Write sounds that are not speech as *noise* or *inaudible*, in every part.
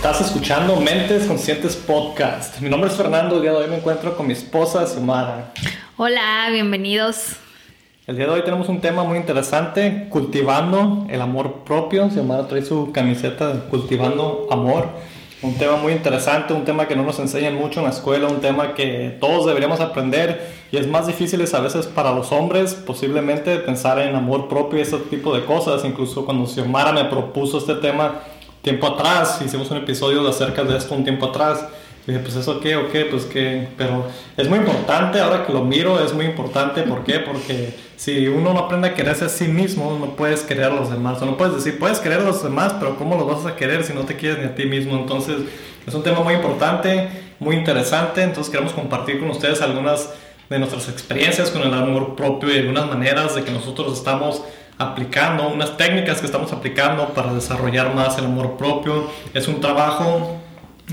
Estás escuchando Mentes Conscientes Podcast. Mi nombre es Fernando. El día de hoy me encuentro con mi esposa, Sumara. Hola, bienvenidos. El día de hoy tenemos un tema muy interesante: cultivando el amor propio. Xiomara trae su camiseta de Cultivando Amor. Un tema muy interesante, un tema que no nos enseñan mucho en la escuela, un tema que todos deberíamos aprender y es más difícil a veces para los hombres posiblemente pensar en amor propio y ese tipo de cosas. Incluso cuando Xiomara me propuso este tema tiempo atrás, hicimos un episodio acerca de esto un tiempo atrás. Y dije, pues eso qué, o qué, pues qué, pero es muy importante, ahora que lo miro, es muy importante, ¿por qué? Porque si uno no aprende a quererse a sí mismo, no puedes querer a los demás, o no puedes decir, puedes querer a los demás, pero ¿cómo los vas a querer si no te quieres ni a ti mismo? Entonces, es un tema muy importante, muy interesante, entonces queremos compartir con ustedes algunas de nuestras experiencias con el amor propio y algunas maneras de que nosotros estamos aplicando, unas técnicas que estamos aplicando para desarrollar más el amor propio. Es un trabajo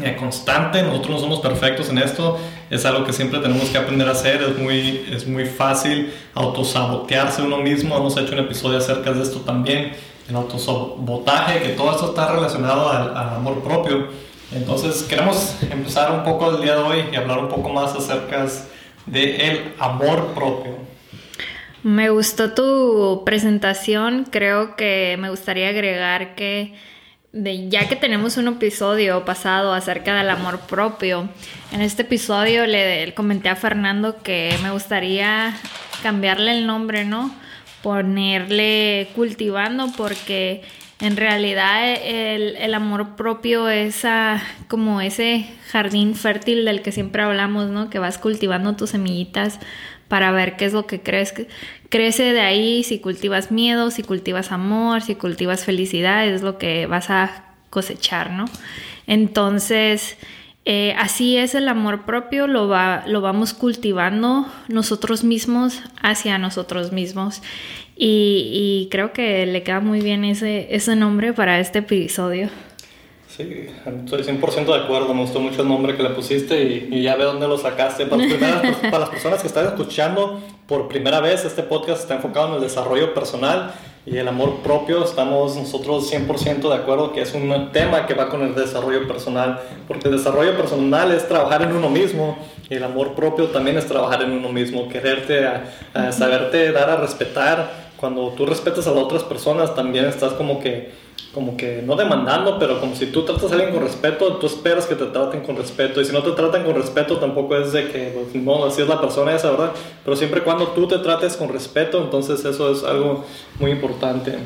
eh, constante, nosotros no somos perfectos en esto, es algo que siempre tenemos que aprender a hacer, es muy, es muy fácil autosabotearse uno mismo, hemos hecho un episodio acerca de esto también, el autosabotaje, que todo esto está relacionado al, amor propio. Entonces queremos empezar un poco el día de hoy y hablar un poco más acerca de el amor propio. Me gustó tu presentación. Creo que me gustaría agregar que ya que tenemos un episodio pasado acerca del amor propio, en este episodio le, comenté a Fernando que me gustaría cambiarle el nombre, ¿no? Ponerle cultivando porque en realidad el, amor propio es como ese jardín fértil del que siempre hablamos, ¿no? Que vas cultivando tus semillitas para ver qué es lo que crees. Crece de ahí si cultivas miedo, si cultivas amor, si cultivas felicidad, es lo que vas a cosechar, ¿no? Entonces, eh, así es el amor propio, lo, va, lo vamos cultivando nosotros mismos hacia nosotros mismos. Y, creo que le queda muy bien ese, ese nombre para este episodio. Sí, estoy 100% de acuerdo, me gustó mucho el nombre que le pusiste y, ya ve dónde lo sacaste. Para, para, las personas que están escuchando por primera vez, este podcast está enfocado en el desarrollo personal y el amor propio. Estamos nosotros 100% de acuerdo que es un tema que va con el desarrollo personal, porque el desarrollo personal es trabajar en uno mismo y el amor propio también es trabajar en uno mismo, quererte, a saberte dar a respetar. Cuando tú respetas a las otras personas, también estás como que como que no demandando, pero como si tú tratas a alguien con respeto, tú esperas que te traten con respeto. Y si no te tratan con respeto, tampoco es de que, pues, no, así es la persona esa, ¿verdad? Pero siempre cuando tú te trates con respeto, entonces eso es algo muy importante.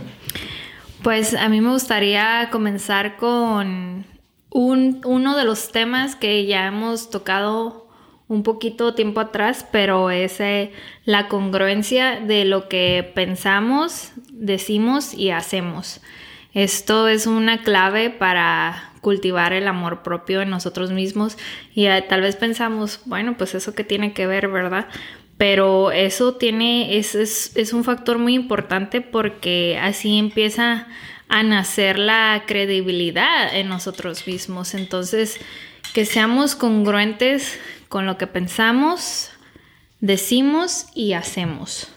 Pues a mí me gustaría comenzar con un, uno de los temas que ya hemos tocado un poquito tiempo atrás, pero es eh, la congruencia de lo que pensamos, decimos y hacemos. Esto es una clave para cultivar el amor propio en nosotros mismos y eh, tal vez pensamos, bueno, pues eso que tiene que ver, ¿verdad? Pero eso tiene, es, es, un factor muy importante porque así empieza a nacer la credibilidad en nosotros mismos. Entonces, que seamos congruentes con lo que pensamos, decimos y hacemos.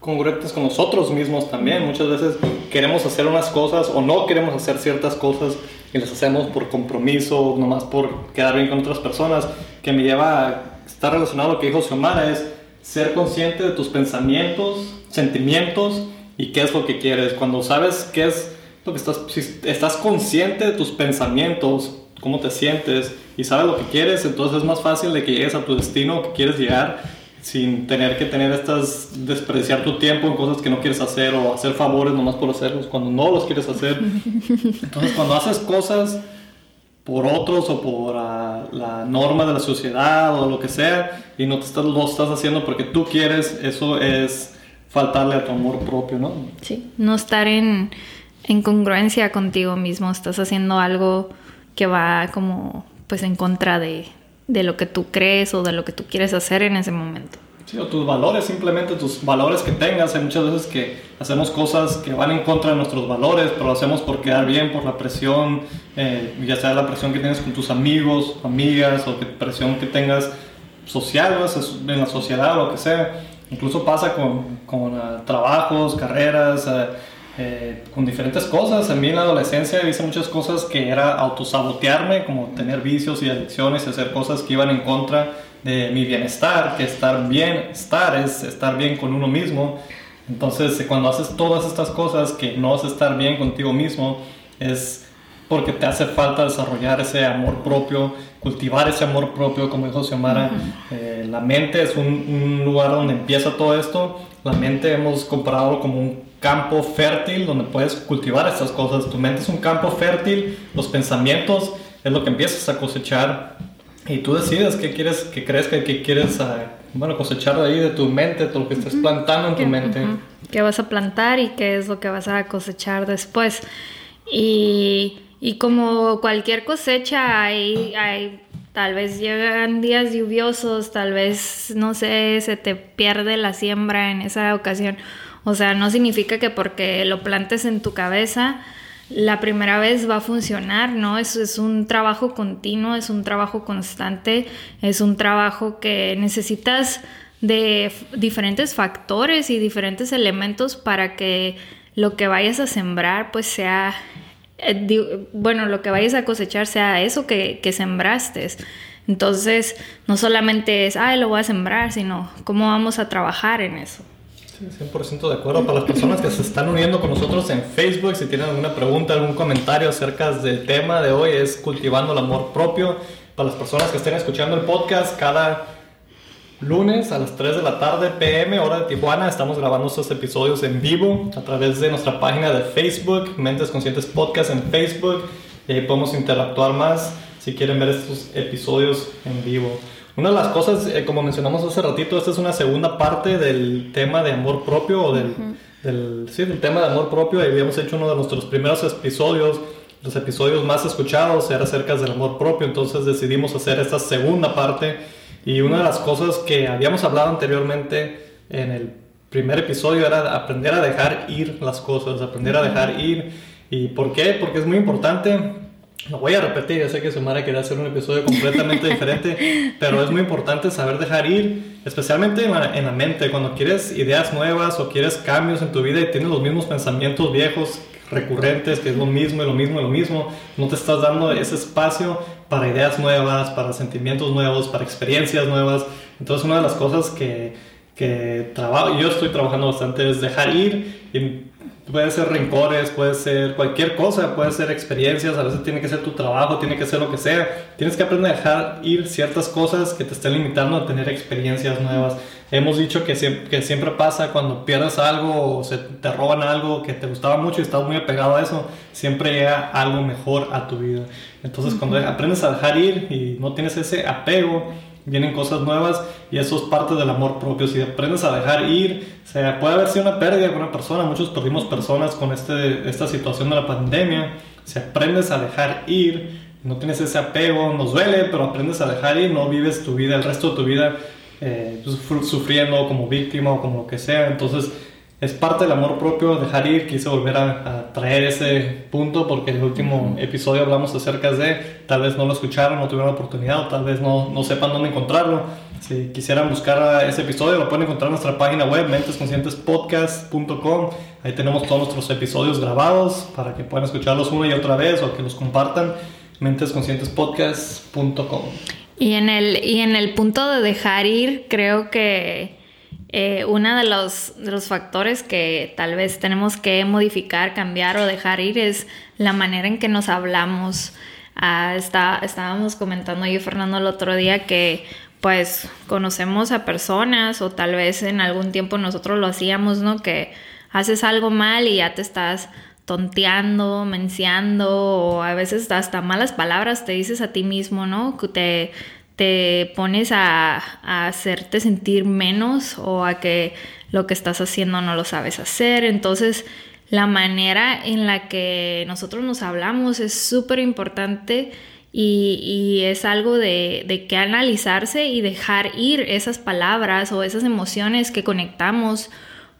Congruentes con nosotros mismos también. Muchas veces queremos hacer unas cosas o no queremos hacer ciertas cosas y las hacemos por compromiso, nomás por quedar bien con otras personas, que me lleva a estar relacionado a lo que dijo Xiomara, es ser consciente de tus pensamientos, sentimientos y qué es lo que quieres. Cuando sabes qué es lo que estás, si estás consciente de tus pensamientos, cómo te sientes y sabes lo que quieres, entonces es más fácil de que llegues a tu destino que quieres llegar sin tener que tener estas, despreciar tu tiempo en cosas que no quieres hacer o hacer favores nomás por hacerlos cuando no los quieres hacer. *laughs* Entonces cuando haces cosas por otros o por ah, la norma de la sociedad o lo que sea y no te estás, lo estás haciendo porque tú quieres, eso es faltarle a tu amor propio, ¿no? Sí, no estar en, en congruencia contigo mismo, estás haciendo algo que va como pues en contra de, de lo que tú crees o de lo que tú quieres hacer en ese momento. Sí, o tus valores, simplemente tus valores que tengas. Hay muchas veces que hacemos cosas que van en contra de nuestros valores, pero lo hacemos por quedar bien, por la presión, eh, ya sea la presión que tienes con tus amigos, amigas, o que presión que tengas social, en la sociedad lo que sea. Incluso pasa con, con uh, trabajos, carreras, uh, eh, con diferentes cosas. En mí en la adolescencia hice muchas cosas que era autosabotearme, como tener vicios y adicciones y hacer cosas que iban en contra de mi bienestar, que estar bien, estar es estar bien con uno mismo. Entonces, cuando haces todas estas cosas que no es estar bien contigo mismo, es porque te hace falta desarrollar ese amor propio, cultivar ese amor propio, como dijo Xiomara. Eh, la mente es un, un, lugar donde empieza todo esto. La mente hemos comparado como un campo fértil donde puedes cultivar estas cosas. Tu mente es un campo fértil, los pensamientos es lo que empiezas a cosechar y tú decides qué quieres, qué crees que, quieres ah, bueno, cosechar de ahí de tu mente, todo lo que estás plantando en tu mente. ¿Qué vas a plantar y qué es lo que vas a cosechar después? Y, y como cualquier cosecha, hay, hay, tal vez llegan días lluviosos, tal vez, no sé, se te pierde la siembra en esa ocasión. O sea, no significa que porque lo plantes en tu cabeza, la primera vez va a funcionar, ¿no? Es, un trabajo continuo, es un trabajo constante, es un trabajo que necesitas de diferentes factores y diferentes elementos para que lo que vayas a sembrar pues sea, eh, bueno, lo que vayas a cosechar sea eso que, que sembraste. Entonces, no solamente es, ay, lo voy a sembrar, sino cómo vamos a trabajar en eso. 100% de acuerdo. Para las personas que se están uniendo con nosotros en Facebook, si tienen alguna pregunta, algún comentario acerca del tema de hoy, es cultivando el amor propio. Para las personas que estén escuchando el podcast, cada lunes a las 3 de la tarde PM, hora de Tijuana, estamos grabando estos episodios en vivo a través de nuestra página de Facebook, Mentes Conscientes Podcast en Facebook. Y ahí podemos interactuar más si quieren ver estos episodios en vivo. Una de las cosas, eh, como mencionamos hace ratito, esta es una segunda parte del tema de amor propio, o del, del, sí, del tema de amor propio. Habíamos hecho uno de nuestros primeros episodios, los episodios más escuchados era acerca del amor propio, entonces decidimos hacer esta segunda parte. Y una de las cosas que habíamos hablado anteriormente en el primer episodio era aprender a dejar ir las cosas, aprender a dejar ir. ¿Y por qué? Porque es muy importante lo voy a repetir, ya sé que Sumara quiere hacer un episodio completamente *laughs* diferente, pero es muy importante saber dejar ir, especialmente en la, en la, mente, cuando quieres ideas nuevas o quieres cambios en tu vida y tienes los mismos pensamientos viejos, recurrentes, que es lo mismo y lo mismo y lo mismo, no te estás dando ese espacio para ideas nuevas, para sentimientos nuevos, para experiencias nuevas. Entonces una de las cosas que, que trabajo, yo estoy trabajando bastante es dejar ir y Puede ser rencores, puede ser cualquier cosa, puede ser experiencias, a veces tiene que ser tu trabajo, tiene que ser lo que sea. Tienes que aprender a dejar ir ciertas cosas que te estén limitando a tener experiencias nuevas. Hemos dicho que siempre, que siempre pasa cuando pierdes algo o se te roban algo que te gustaba mucho y estás muy apegado a eso, siempre llega algo mejor a tu vida. Entonces cuando aprendes a dejar ir y no tienes ese apego, vienen cosas nuevas y eso es parte del amor propio. Si aprendes a dejar ir, o sea, puede haber sido una pérdida con una persona, muchos perdimos personas con este, esta situación de la pandemia. Si aprendes a dejar ir, no tienes ese apego, nos duele, pero aprendes a dejar ir, no vives tu vida, el resto de tu vida eh, pues, sufriendo como víctima o como lo que sea. Entonces, es parte del amor propio dejar ir. Quise volver a, traer ese punto porque en el último episodio hablamos acerca de, tal vez no lo escucharon, no tuvieron la oportunidad, o tal vez no, no sepan dónde encontrarlo. Si quisieran buscar ese episodio, lo pueden encontrar en nuestra página web, mentesconscientespodcast.com. Ahí tenemos todos nuestros episodios grabados para que puedan escucharlos una y otra vez o que los compartan. mentesconscientespodcast.com. Y en el, y en el punto de dejar ir, creo que eh, uno de los, los factores que tal vez tenemos que modificar, cambiar o dejar ir es la manera en que nos hablamos. Ah, está, estábamos comentando yo Fernando el otro día que pues conocemos a personas o tal vez en algún tiempo nosotros lo hacíamos, ¿no? Que haces algo mal y ya te estás tonteando, menciando o a veces hasta malas palabras te dices a ti mismo, ¿no? Que te te pones a, hacerte sentir menos o a que lo que estás haciendo no lo sabes hacer. Entonces, la manera en la que nosotros nos hablamos es súper importante y, es algo de, de, que analizarse y dejar ir esas palabras o esas emociones que conectamos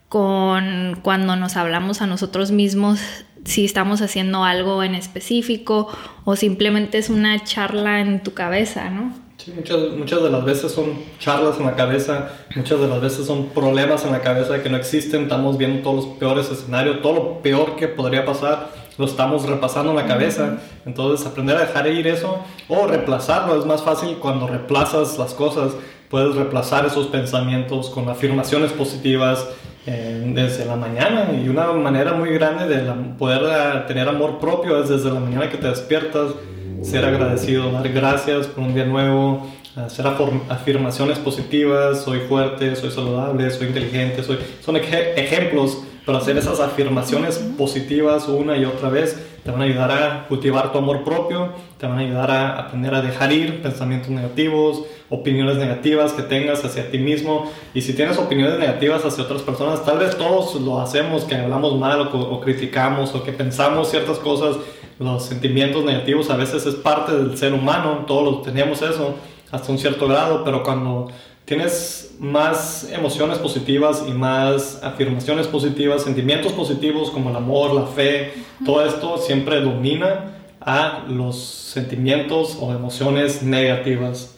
con cuando nos hablamos a nosotros mismos, si estamos haciendo algo en específico o simplemente es una charla en tu cabeza, ¿no? Sí, muchas, muchas de las veces son charlas en la cabeza, muchas de las veces son problemas en la cabeza que no existen, estamos viendo todos los peores escenarios, todo lo peor que podría pasar, lo estamos repasando en la cabeza, entonces aprender a dejar ir eso o reemplazarlo es más fácil cuando reemplazas las cosas, puedes reemplazar esos pensamientos con afirmaciones positivas, eh, desde la mañana y una manera muy grande de poder eh, tener amor propio es desde la mañana que te despiertas, ser agradecido, dar gracias por un día nuevo, hacer afirmaciones positivas, soy fuerte, soy saludable, soy inteligente, soy... son ejemplos, pero hacer esas afirmaciones positivas una y otra vez te van a ayudar a cultivar tu amor propio, te van a ayudar a aprender a dejar ir pensamientos negativos, opiniones negativas que tengas hacia ti mismo. Y si tienes opiniones negativas hacia otras personas, tal vez todos lo hacemos, que hablamos mal o, o criticamos o que pensamos ciertas cosas los sentimientos negativos a veces es parte del ser humano, todos tenemos eso hasta un cierto grado, pero cuando tienes más emociones positivas y más afirmaciones positivas, sentimientos positivos como el amor, la fe, todo esto siempre domina a los sentimientos o emociones negativas.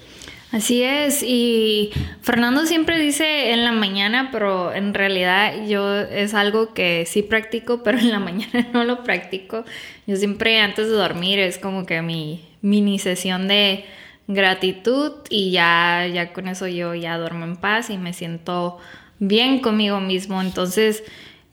Así es, y Fernando siempre dice en la mañana, pero en realidad yo es algo que sí practico, pero en la *laughs* mañana no lo practico. Yo siempre antes de dormir es como que mi mini sesión de gratitud y ya, ya con eso yo ya duermo en paz y me siento bien conmigo mismo. Entonces,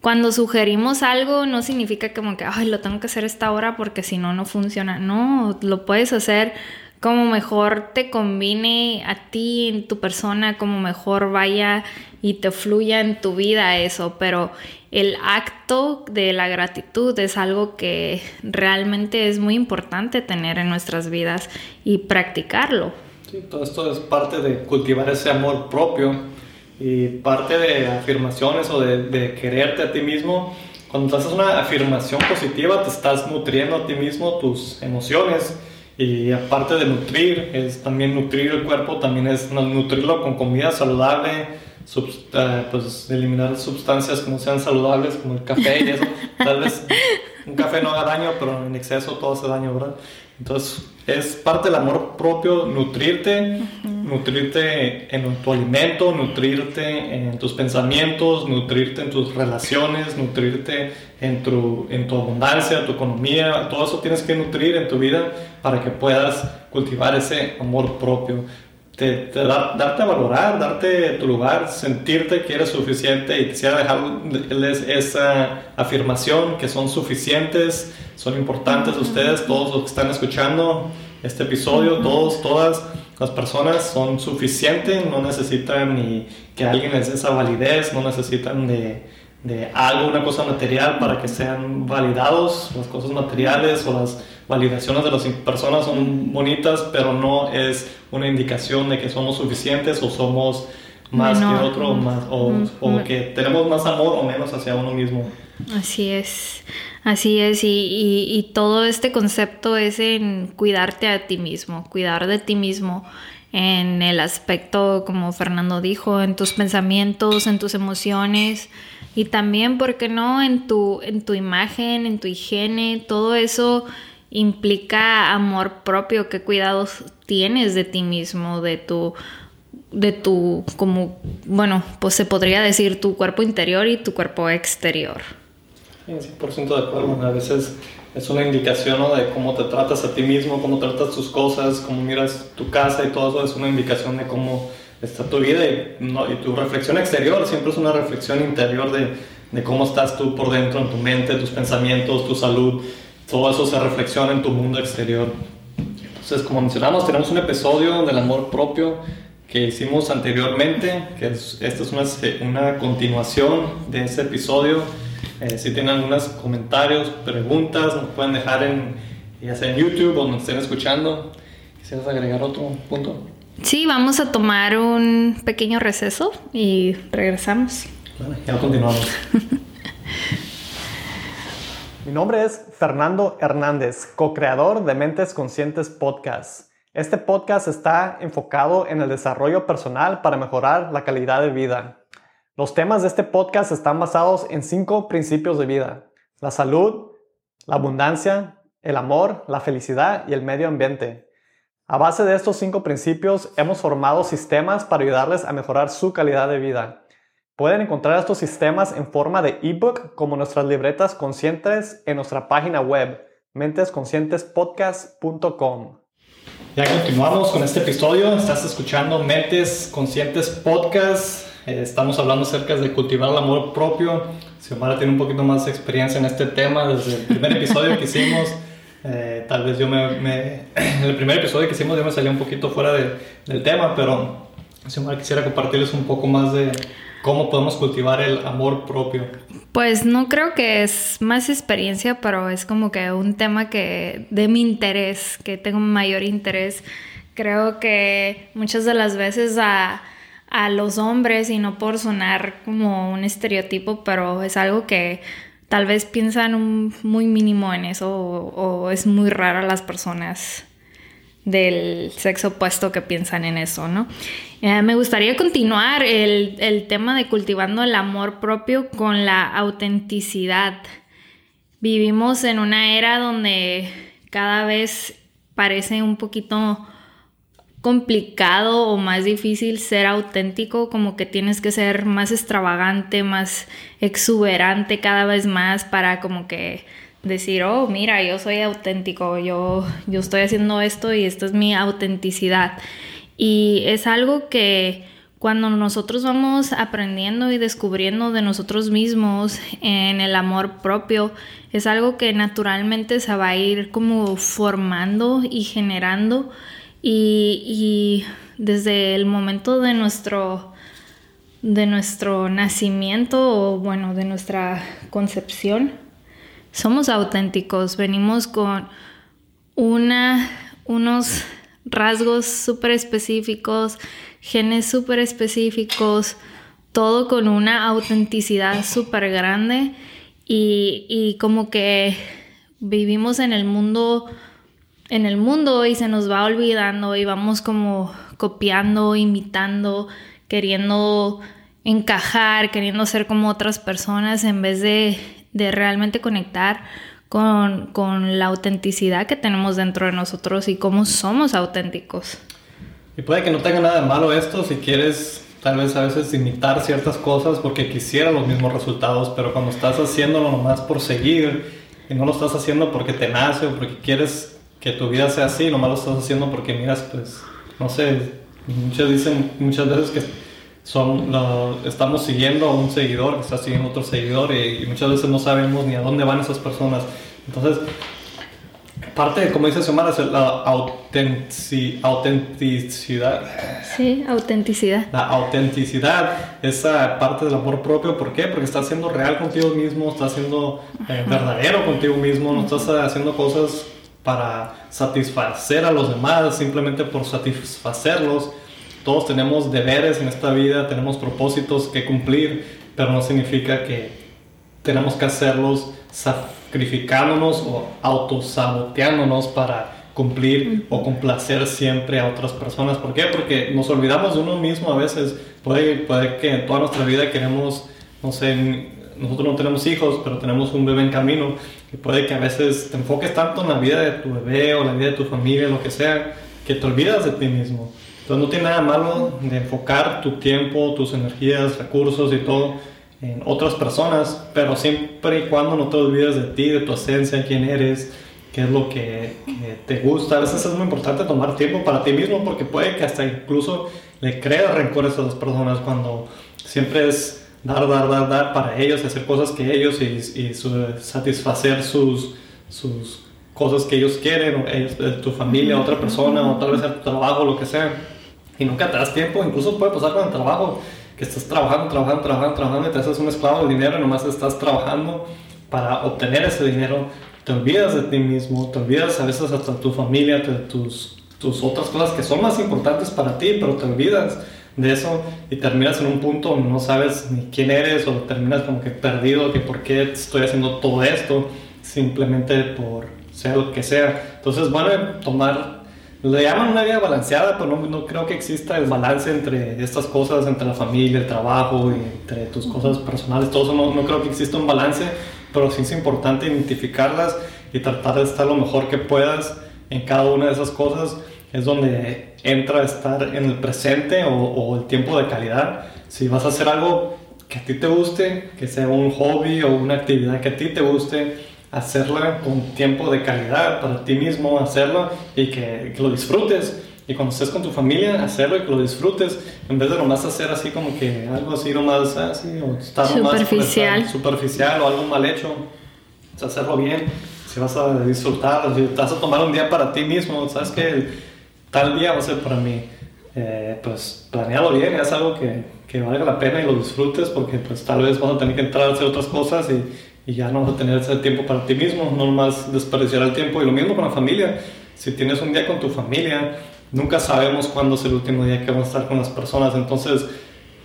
cuando sugerimos algo no significa como que, ay, lo tengo que hacer esta hora porque si no, no funciona. No, lo puedes hacer como mejor te combine a ti, en tu persona, como mejor vaya y te fluya en tu vida eso, pero el acto de la gratitud es algo que realmente es muy importante tener en nuestras vidas y practicarlo. Sí, todo esto es parte de cultivar ese amor propio y parte de afirmaciones o de, de quererte a ti mismo. Cuando haces una afirmación positiva, te estás nutriendo a ti mismo, tus emociones y aparte de nutrir, es también nutrir el cuerpo, también es nutrirlo con comida saludable, eh, pues eliminar sustancias que no sean saludables, como el café y eso. Tal vez un café no haga daño, pero en exceso todo hace daño, ¿verdad? Entonces, es parte del amor propio nutrirte, nutrirte en tu alimento, nutrirte en tus pensamientos, nutrirte en tus relaciones, nutrirte en tu, en tu abundancia, tu economía, todo eso tienes que nutrir en tu vida para que puedas cultivar ese amor propio. Te, darte a valorar, darte tu lugar, sentirte que eres suficiente. Y quisiera dejarles esa afirmación que son suficientes, son importantes ustedes, todos los que están escuchando este episodio, todos, todas las personas son suficientes, no necesitan ni que alguien les dé esa validez, no necesitan de, de algo, una cosa material para que sean validados, las cosas materiales o las validaciones de las personas son bonitas, pero no es una indicación de que somos suficientes o somos más que otro, más, o, o, que tenemos más amor o menos hacia uno mismo. Así es. Así es, y, todo este concepto es en cuidarte a ti mismo, cuidar de ti mismo en el aspecto, como Fernando dijo, en tus pensamientos, en tus emociones y también, ¿por qué no?, en tu, en tu imagen, en tu higiene, todo eso implica amor propio, qué cuidados tienes de ti mismo, de tu de tu como bueno, pues se podría decir tu cuerpo interior y tu cuerpo exterior. 100% de acuerdo. A veces es una indicación de cómo te tratas a ti mismo, cómo tratas tus cosas, cómo miras tu casa y todo eso es una indicación de cómo está tu vida y, y tu reflexión exterior siempre es una reflexión interior de, cómo estás tú por dentro, en tu mente, tus pensamientos, tu salud. Todo eso se reflexiona en tu mundo exterior. Entonces, como mencionamos, tenemos un episodio del amor propio que hicimos anteriormente, que es, esta es una, una continuación de ese episodio eh, si tienen algunos comentarios, preguntas, nos pueden dejar en, ya sea en YouTube o nos estén escuchando. ¿Quisieras agregar otro punto? Sí, vamos a tomar un pequeño receso y regresamos. Bueno, ya continuamos. *laughs* Mi nombre es Fernando Hernández, co-creador de Mentes Conscientes Podcast. Este podcast está enfocado en el desarrollo personal para mejorar la calidad de vida. Los temas de este podcast están basados en cinco principios de vida. La salud, la abundancia, el amor, la felicidad y el medio ambiente. A base de estos cinco principios hemos formado sistemas para ayudarles a mejorar su calidad de vida. Pueden encontrar estos sistemas en forma de ebook como nuestras libretas conscientes en nuestra página web mentesconscientespodcast.com. Ya continuamos con este episodio. Estás escuchando Mentes Conscientes Podcast. Eh, estamos hablando acerca de cultivar el amor propio. Xiomara tiene un poquito más de experiencia en este tema desde el primer episodio que hicimos. Eh, tal vez yo me, En el primer episodio que hicimos yo me salí un poquito fuera del tema, pero Xiomara quisiera compartirles un poco más de ¿Cómo podemos cultivar el amor propio? Pues no creo que es más experiencia, pero es como que un tema que de mi interés, que tengo mayor interés. Creo que muchas de las veces a, los hombres, y no por sonar como un estereotipo, pero es algo que tal vez piensan un, muy mínimo en eso o, o es muy raro a las personas del sexo opuesto que piensan en eso, ¿no? Eh, me gustaría continuar el, tema de cultivando el amor propio con la autenticidad. Vivimos en una era donde cada vez parece un poquito complicado o más difícil ser auténtico, como que tienes que ser más extravagante, más exuberante cada vez más para como que decir, oh, mira, yo soy auténtico, yo, yo estoy haciendo esto y esta es mi autenticidad. Y es algo que cuando nosotros vamos aprendiendo y descubriendo de nosotros mismos en el amor propio, es algo que naturalmente se va a ir como formando y generando. Y, y desde el momento de nuestro, de nuestro nacimiento o bueno, de nuestra concepción, somos auténticos, venimos con una, unos rasgos súper específicos, genes súper específicos, todo con una autenticidad súper grande y, y, como que vivimos en el mundo en el mundo y se nos va olvidando y vamos como copiando, imitando, queriendo encajar, queriendo ser como otras personas en vez de de realmente conectar con, la autenticidad que tenemos dentro de nosotros y cómo somos auténticos. Y puede que no tenga nada de malo esto si quieres tal vez a veces imitar ciertas cosas porque quisiera los mismos resultados, pero cuando estás haciéndolo nomás por seguir y no lo estás haciendo porque te nace o porque quieres que tu vida sea así, nomás lo estás haciendo porque miras, pues, no sé, muchas dicen muchas veces que son, estamos siguiendo a un seguidor que está siguiendo a otro seguidor y, muchas veces no sabemos ni a dónde van esas personas. Entonces, parte, de, como dice Xiomara, es la autenticidad. Sí, autenticidad. La autenticidad, esa parte del amor propio. ¿Por qué? Porque estás siendo real contigo mismo, estás siendo eh, verdadero contigo mismo, no estás haciendo cosas para satisfacer a los demás, simplemente por satisfacerlos todos tenemos deberes en esta vida, tenemos propósitos que cumplir, pero no significa que tenemos que hacerlos sacrificándonos o autosaboteándonos para cumplir o complacer siempre a otras personas. ¿Por qué? Porque nos olvidamos de uno mismo a veces. Puede, puede que en toda nuestra vida queremos, no sé, nosotros no tenemos hijos, pero tenemos un bebé en camino. Y puede que a veces te enfoques tanto en la vida de tu bebé o la vida de tu familia, lo que sea, que te olvidas de ti mismo. Entonces no tiene nada malo de enfocar tu tiempo, tus energías, recursos y todo en otras personas, pero siempre y cuando no te olvides de ti, de tu esencia, quién eres, qué es lo que, te gusta. A veces es muy importante tomar tiempo para ti mismo porque puede que hasta incluso le creas rencores a las personas cuando siempre es dar, dar, dar, dar para ellos, hacer cosas que ellos y, satisfacer sus, sus cosas que ellos quieren, o tu familia, otra persona, o tal vez tu trabajo, lo que sea y nunca te das tiempo, incluso puede pasar con el trabajo, que estás trabajando, trabajando, trabajando, trabajando y te haces un esclavo del dinero y nomás estás trabajando para obtener ese dinero, te olvidas de ti mismo, te olvidas a veces hasta tu familia, tus, tus otras cosas que son más importantes para ti, pero te olvidas de eso y terminas en un punto donde no sabes ni quién eres o terminas como que perdido, que por qué estoy haciendo todo esto, simplemente por ser lo que sea. Entonces, bueno, tomar le llaman una vida balanceada, pero no, no, creo que exista el balance entre estas cosas, entre la familia, el trabajo y entre tus cosas personales. Todo eso no, no creo que exista un balance, pero sí es importante identificarlas y tratar de estar lo mejor que puedas en cada una de esas cosas. es donde entra estar en el presente o, o el tiempo de calidad. Si vas a hacer algo que a ti te guste, que sea un hobby o una actividad que a ti te guste, hacerla con tiempo de calidad para ti mismo, hacerlo y que, que, lo disfrutes. Y cuando estés con tu familia, hacerlo y que lo disfrutes, en vez de nomás hacer así como que algo así nomás, así, o estar superficial. superficial o algo mal hecho, hacerlo bien. Si vas a disfrutar, si vas a tomar un día para ti mismo, sabes que tal día va a ser para mí, eh, pues planealo bien, es algo que, que valga la pena y lo disfrutes porque pues tal vez vas a tener que entrar a hacer otras cosas y y ya no vas a tener ese tiempo para ti mismo, no más desperdiciar el tiempo. Y lo mismo con la familia. Si tienes un día con tu familia, nunca sabemos cuándo es el último día que vamos a estar con las personas. Entonces,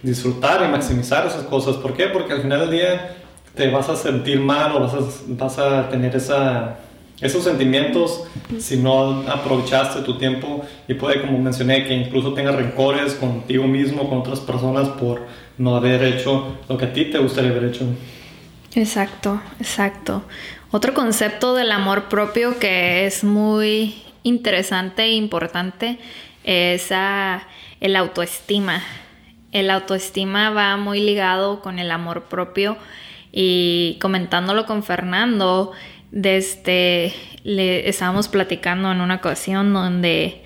disfrutar y maximizar esas cosas. ¿Por qué? Porque al final del día te vas a sentir mal o vas a, vas a tener esa, esos sentimientos si no aprovechaste tu tiempo y puede, como mencioné, que incluso tengas rencores contigo mismo, con otras personas por no haber hecho lo que a ti te gustaría haber hecho. Exacto, exacto. Otro concepto del amor propio que es muy interesante e importante es el autoestima. El autoestima va muy ligado con el amor propio y comentándolo con Fernando, desde le estábamos platicando en una ocasión donde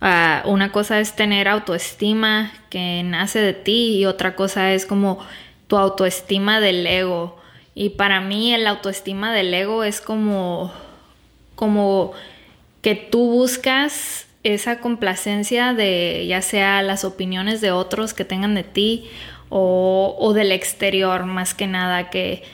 ah, una cosa es tener autoestima que nace de ti y otra cosa es como tu autoestima del ego y para mí el autoestima del ego es como, como que tú buscas esa complacencia de ya sea las opiniones de otros que tengan de ti o, o del exterior más que nada que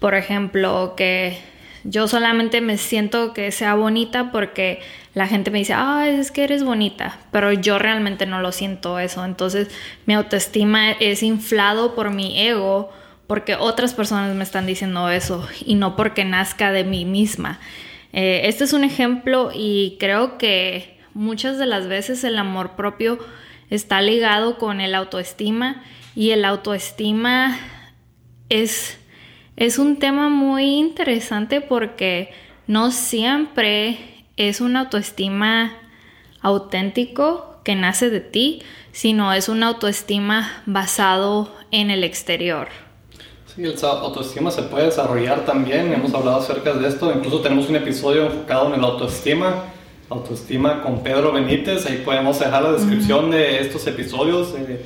por ejemplo que yo solamente me siento que sea bonita porque la gente me dice, ah, es que eres bonita, pero yo realmente no lo siento eso. Entonces mi autoestima es inflado por mi ego porque otras personas me están diciendo eso y no porque nazca de mí misma. Eh, este es un ejemplo y creo que muchas de las veces el amor propio está ligado con el autoestima y el autoestima es, es un tema muy interesante porque no siempre es una autoestima auténtico que nace de ti, sino es una autoestima basado en el exterior. Sí, el autoestima se puede desarrollar también, hemos hablado acerca de esto, incluso tenemos un episodio enfocado en el autoestima, autoestima con Pedro Benítez, ahí podemos dejar la descripción de estos episodios, de,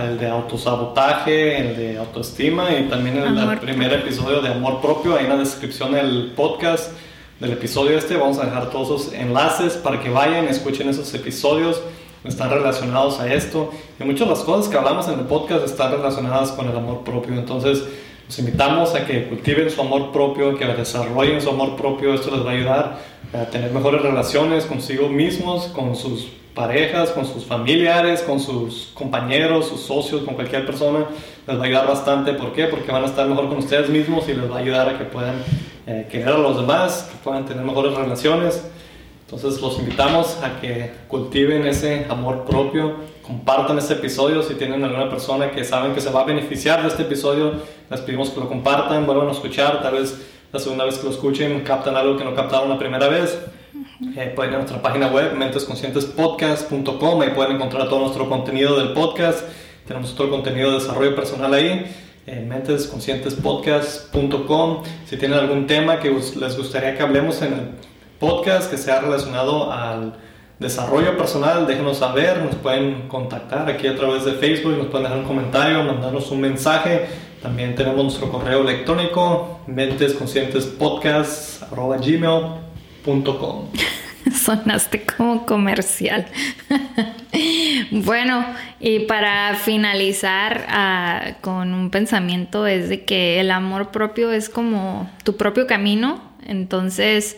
el de autosabotaje, el de autoestima y también el, primer episodio de amor propio, ahí en la descripción del podcast del episodio este vamos a dejar todos los enlaces para que vayan, escuchen esos episodios están relacionados a esto. Y muchas de las cosas que hablamos en el podcast están relacionadas con el amor propio. Entonces, los invitamos a que cultiven su amor propio, que desarrollen su amor propio. Esto les va a ayudar a tener mejores relaciones consigo mismos, con sus parejas, con sus familiares, con sus compañeros, sus socios, con cualquier persona. Les va a ayudar bastante. ¿Por qué? Porque van a estar mejor con ustedes mismos y les va a ayudar a que puedan eh, querer a los demás, que puedan tener mejores relaciones. Entonces los invitamos a que cultiven ese amor propio, compartan este episodio si tienen alguna persona que saben que se va a beneficiar de este episodio, les pedimos que lo compartan, vuelvan a escuchar, tal vez la segunda vez que lo escuchen captan algo que no captaron la primera vez. Eh, pueden ir a nuestra página web mentesconscientespodcast.com, ahí pueden encontrar todo nuestro contenido del podcast, tenemos todo el contenido de desarrollo personal ahí en mentesconscientespodcast.com. Si tienen algún tema que les gustaría que hablemos en podcast que sea relacionado al desarrollo personal, déjenos saber, nos pueden contactar aquí a través de Facebook, nos pueden dejar un comentario, mandarnos un mensaje. También tenemos nuestro correo electrónico, mentesconscientespodcast.gmail.com *laughs* Sonaste como comercial. *laughs* bueno, y para finalizar ah, con un pensamiento es de que el amor propio es como tu propio camino, entonces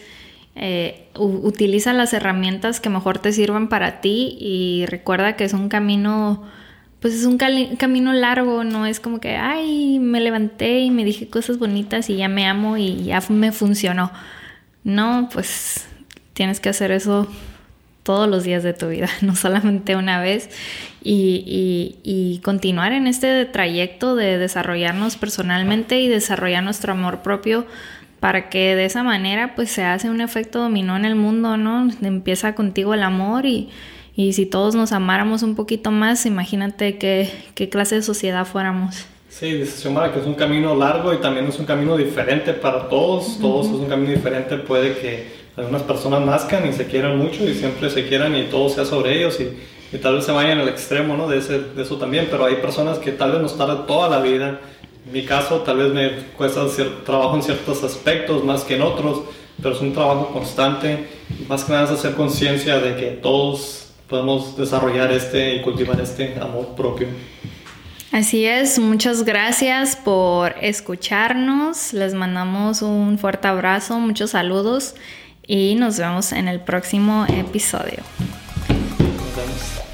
eh, utiliza las herramientas que mejor te sirvan para ti y recuerda que es un camino, pues es un camino largo, no es como que, ay, me levanté y me dije cosas bonitas y ya me amo y ya me funcionó. No, pues tienes que hacer eso todos los días de tu vida, *laughs* no solamente una vez, y, y, continuar en este trayecto de desarrollarnos personalmente y desarrollar nuestro amor propio para que de esa manera pues se hace un efecto dominó en el mundo, ¿no? Empieza contigo el amor y, y si todos nos amáramos un poquito más, imagínate qué, qué clase de sociedad fuéramos. Sí, dice Xiomara que es un camino largo y también es un camino diferente para todos, todos es un camino diferente, puede que algunas personas nazcan y se quieran mucho y siempre se quieran y todo sea sobre ellos y, y tal vez se vayan al extremo ¿no? de, ese, de eso también, pero hay personas que tal vez nos tardan toda la vida mi caso, tal vez me cuesta cierto trabajo en ciertos aspectos más que en otros, pero es un trabajo constante. Más que nada es hacer conciencia de que todos podemos desarrollar este y cultivar este amor propio. Así es, muchas gracias por escucharnos. Les mandamos un fuerte abrazo, muchos saludos y nos vemos en el próximo episodio. Nos vemos.